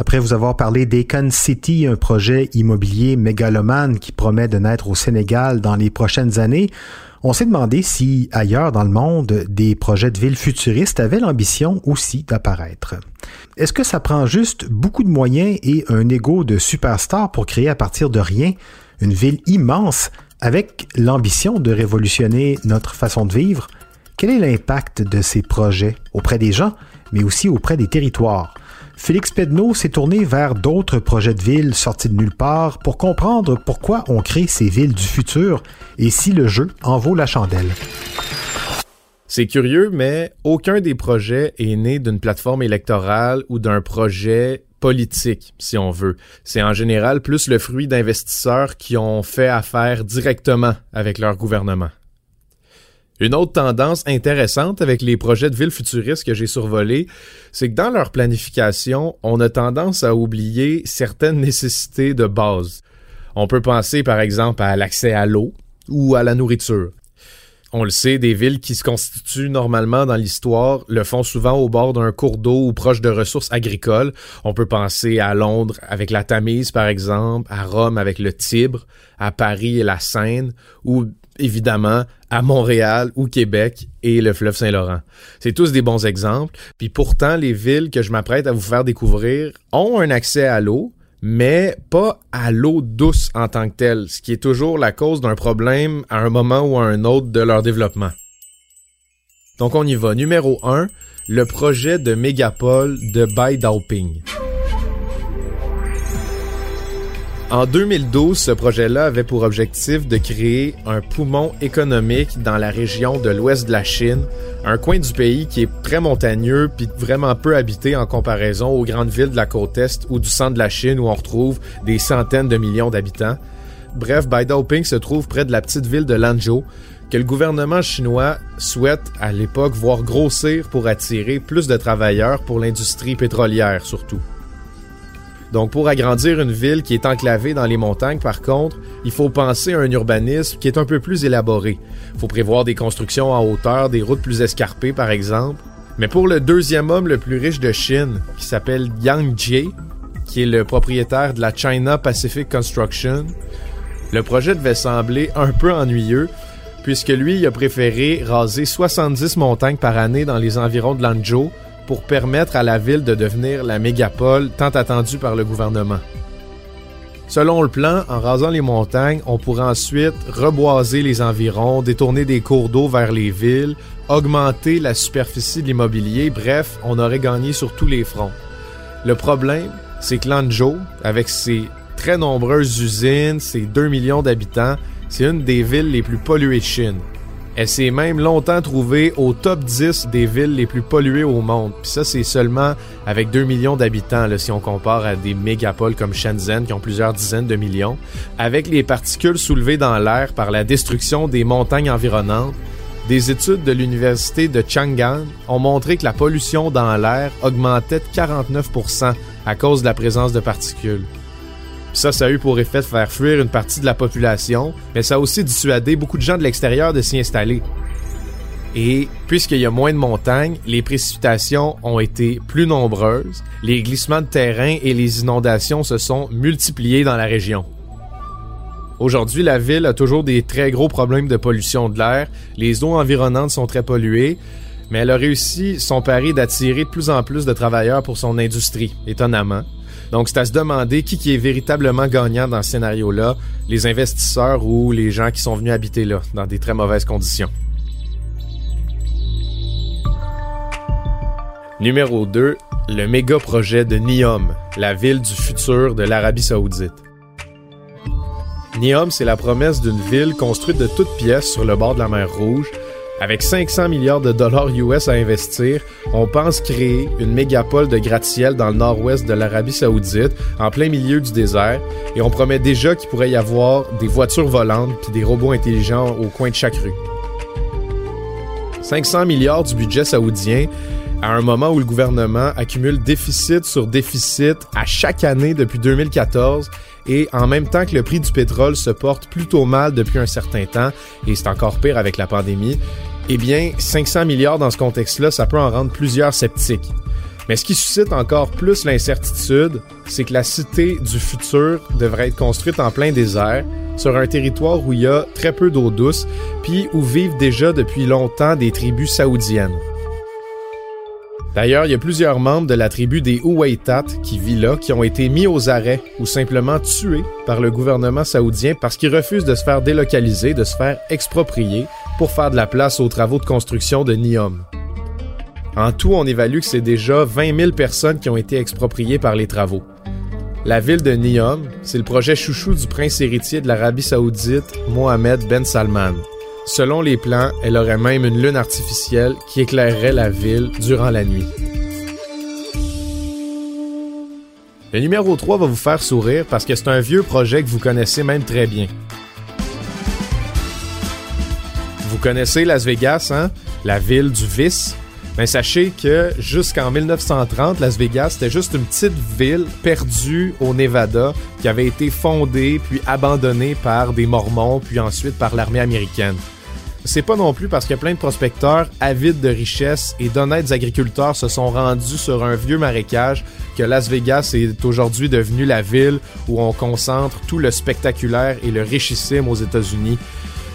Après vous avoir parlé d'Econ City, un projet immobilier mégalomane qui promet de naître au Sénégal dans les prochaines années, on s'est demandé si ailleurs dans le monde, des projets de villes futuristes avaient l'ambition aussi d'apparaître. Est-ce que ça prend juste beaucoup de moyens et un ego de superstar pour créer à partir de rien une ville immense avec l'ambition de révolutionner notre façon de vivre? Quel est l'impact de ces projets auprès des gens, mais aussi auprès des territoires? Félix Pedneau s'est tourné vers d'autres projets de villes sortis de nulle part pour comprendre pourquoi on crée ces villes du futur et si le jeu en vaut la chandelle. C'est curieux, mais aucun des projets est né d'une plateforme électorale ou d'un projet politique, si on veut. C'est en général plus le fruit d'investisseurs qui ont fait affaire directement avec leur gouvernement. Une autre tendance intéressante avec les projets de villes futuristes que j'ai survolés, c'est que dans leur planification, on a tendance à oublier certaines nécessités de base. On peut penser par exemple à l'accès à l'eau ou à la nourriture. On le sait, des villes qui se constituent normalement dans l'histoire le font souvent au bord d'un cours d'eau ou proche de ressources agricoles. On peut penser à Londres avec la Tamise, par exemple, à Rome avec le Tibre, à Paris et la Seine, ou évidemment à Montréal ou Québec et le fleuve Saint-Laurent. C'est tous des bons exemples. Puis pourtant, les villes que je m'apprête à vous faire découvrir ont un accès à l'eau, mais pas à l'eau douce en tant que telle, ce qui est toujours la cause d'un problème à un moment ou à un autre de leur développement. Donc on y va. Numéro 1, le projet de mégapole de Bai Daoping. En 2012, ce projet-là avait pour objectif de créer un poumon économique dans la région de l'ouest de la Chine, un coin du pays qui est très montagneux puis vraiment peu habité en comparaison aux grandes villes de la côte est ou du centre de la Chine où on retrouve des centaines de millions d'habitants. Bref, Baidao-Ping se trouve près de la petite ville de Lanzhou que le gouvernement chinois souhaite à l'époque voir grossir pour attirer plus de travailleurs pour l'industrie pétrolière surtout. Donc pour agrandir une ville qui est enclavée dans les montagnes, par contre, il faut penser à un urbanisme qui est un peu plus élaboré. Il faut prévoir des constructions en hauteur, des routes plus escarpées par exemple. Mais pour le deuxième homme le plus riche de Chine, qui s'appelle Yang Jie, qui est le propriétaire de la China Pacific Construction, le projet devait sembler un peu ennuyeux, puisque lui il a préféré raser 70 montagnes par année dans les environs de Lanzhou pour permettre à la ville de devenir la mégapole tant attendue par le gouvernement. Selon le plan, en rasant les montagnes, on pourrait ensuite reboiser les environs, détourner des cours d'eau vers les villes, augmenter la superficie de l'immobilier, bref, on aurait gagné sur tous les fronts. Le problème, c'est que Lanzhou, avec ses très nombreuses usines, ses 2 millions d'habitants, c'est une des villes les plus polluées de Chine. Elle s'est même longtemps trouvée au top 10 des villes les plus polluées au monde. Puis ça, c'est seulement avec 2 millions d'habitants, si on compare à des mégapoles comme Shenzhen qui ont plusieurs dizaines de millions. Avec les particules soulevées dans l'air par la destruction des montagnes environnantes, des études de l'université de Chang'an ont montré que la pollution dans l'air augmentait de 49% à cause de la présence de particules. Ça, ça a eu pour effet de faire fuir une partie de la population, mais ça a aussi dissuadé beaucoup de gens de l'extérieur de s'y installer. Et puisqu'il y a moins de montagnes, les précipitations ont été plus nombreuses, les glissements de terrain et les inondations se sont multipliés dans la région. Aujourd'hui, la ville a toujours des très gros problèmes de pollution de l'air, les eaux environnantes sont très polluées, mais elle a réussi son pari d'attirer de plus en plus de travailleurs pour son industrie, étonnamment. Donc, c'est à se demander qui, qui est véritablement gagnant dans ce scénario-là, les investisseurs ou les gens qui sont venus habiter là, dans des très mauvaises conditions. Numéro 2, le méga projet de Niom, la ville du futur de l'Arabie saoudite. Niom, c'est la promesse d'une ville construite de toutes pièces sur le bord de la mer Rouge. Avec 500 milliards de dollars US à investir, on pense créer une mégapole de gratte-ciel dans le nord-ouest de l'Arabie saoudite, en plein milieu du désert, et on promet déjà qu'il pourrait y avoir des voitures volantes puis des robots intelligents au coin de chaque rue. 500 milliards du budget saoudien, à un moment où le gouvernement accumule déficit sur déficit à chaque année depuis 2014 et en même temps que le prix du pétrole se porte plutôt mal depuis un certain temps et c'est encore pire avec la pandémie, eh bien 500 milliards dans ce contexte-là, ça peut en rendre plusieurs sceptiques. Mais ce qui suscite encore plus l'incertitude, c'est que la cité du futur devrait être construite en plein désert, sur un territoire où il y a très peu d'eau douce, puis où vivent déjà depuis longtemps des tribus saoudiennes. D'ailleurs, il y a plusieurs membres de la tribu des Ouaitat qui vit là, qui ont été mis aux arrêts ou simplement tués par le gouvernement saoudien parce qu'ils refusent de se faire délocaliser, de se faire exproprier pour faire de la place aux travaux de construction de Niom. En tout, on évalue que c'est déjà 20 000 personnes qui ont été expropriées par les travaux. La ville de Niom, c'est le projet chouchou du prince héritier de l'Arabie saoudite, Mohamed Ben Salman. Selon les plans, elle aurait même une lune artificielle qui éclairerait la ville durant la nuit. Le numéro 3 va vous faire sourire parce que c'est un vieux projet que vous connaissez même très bien. Vous connaissez Las Vegas, hein? La ville du vice? Mais sachez que jusqu'en 1930, Las Vegas, c'était juste une petite ville perdue au Nevada qui avait été fondée puis abandonnée par des Mormons puis ensuite par l'armée américaine. C'est pas non plus parce que plein de prospecteurs avides de richesses et d'honnêtes agriculteurs se sont rendus sur un vieux marécage que Las Vegas est aujourd'hui devenu la ville où on concentre tout le spectaculaire et le richissime aux États-Unis.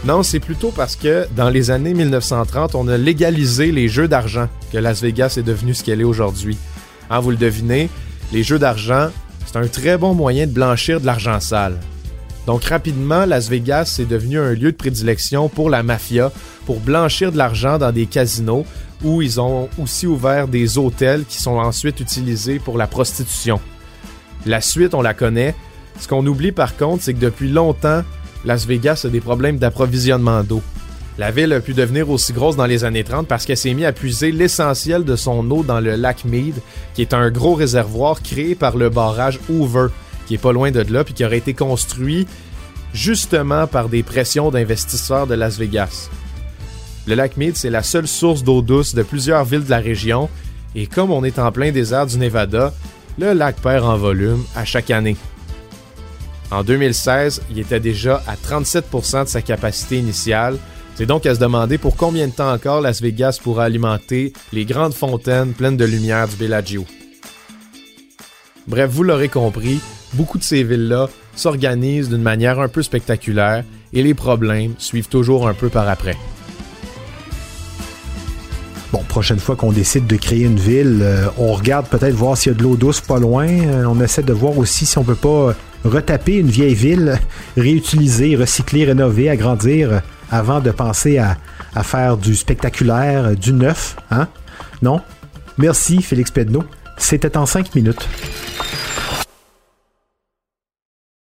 Non, c'est plutôt parce que dans les années 1930, on a légalisé les jeux d'argent que Las Vegas est devenu ce qu'elle est aujourd'hui. Hein, vous le devinez, les jeux d'argent, c'est un très bon moyen de blanchir de l'argent sale. Donc rapidement, Las Vegas est devenu un lieu de prédilection pour la mafia, pour blanchir de l'argent dans des casinos, où ils ont aussi ouvert des hôtels qui sont ensuite utilisés pour la prostitution. La suite, on la connaît. Ce qu'on oublie par contre, c'est que depuis longtemps, Las Vegas a des problèmes d'approvisionnement d'eau. La ville a pu devenir aussi grosse dans les années 30 parce qu'elle s'est mise à puiser l'essentiel de son eau dans le lac Mead, qui est un gros réservoir créé par le barrage Hoover, qui est pas loin de là, puis qui aurait été construit justement par des pressions d'investisseurs de Las Vegas. Le lac Mead, c'est la seule source d'eau douce de plusieurs villes de la région, et comme on est en plein désert du Nevada, le lac perd en volume à chaque année. En 2016, il était déjà à 37% de sa capacité initiale. C'est donc à se demander pour combien de temps encore Las Vegas pourra alimenter les grandes fontaines pleines de lumière du Bellagio. Bref, vous l'aurez compris, beaucoup de ces villes-là s'organisent d'une manière un peu spectaculaire et les problèmes suivent toujours un peu par après. Bon, prochaine fois qu'on décide de créer une ville, euh, on regarde peut-être voir s'il y a de l'eau douce pas loin. Euh, on essaie de voir aussi si on peut pas retaper une vieille ville, réutiliser, recycler, rénover, agrandir avant de penser à, à faire du spectaculaire, du neuf. Hein? Non? Merci, Félix Pedneau. C'était en cinq minutes.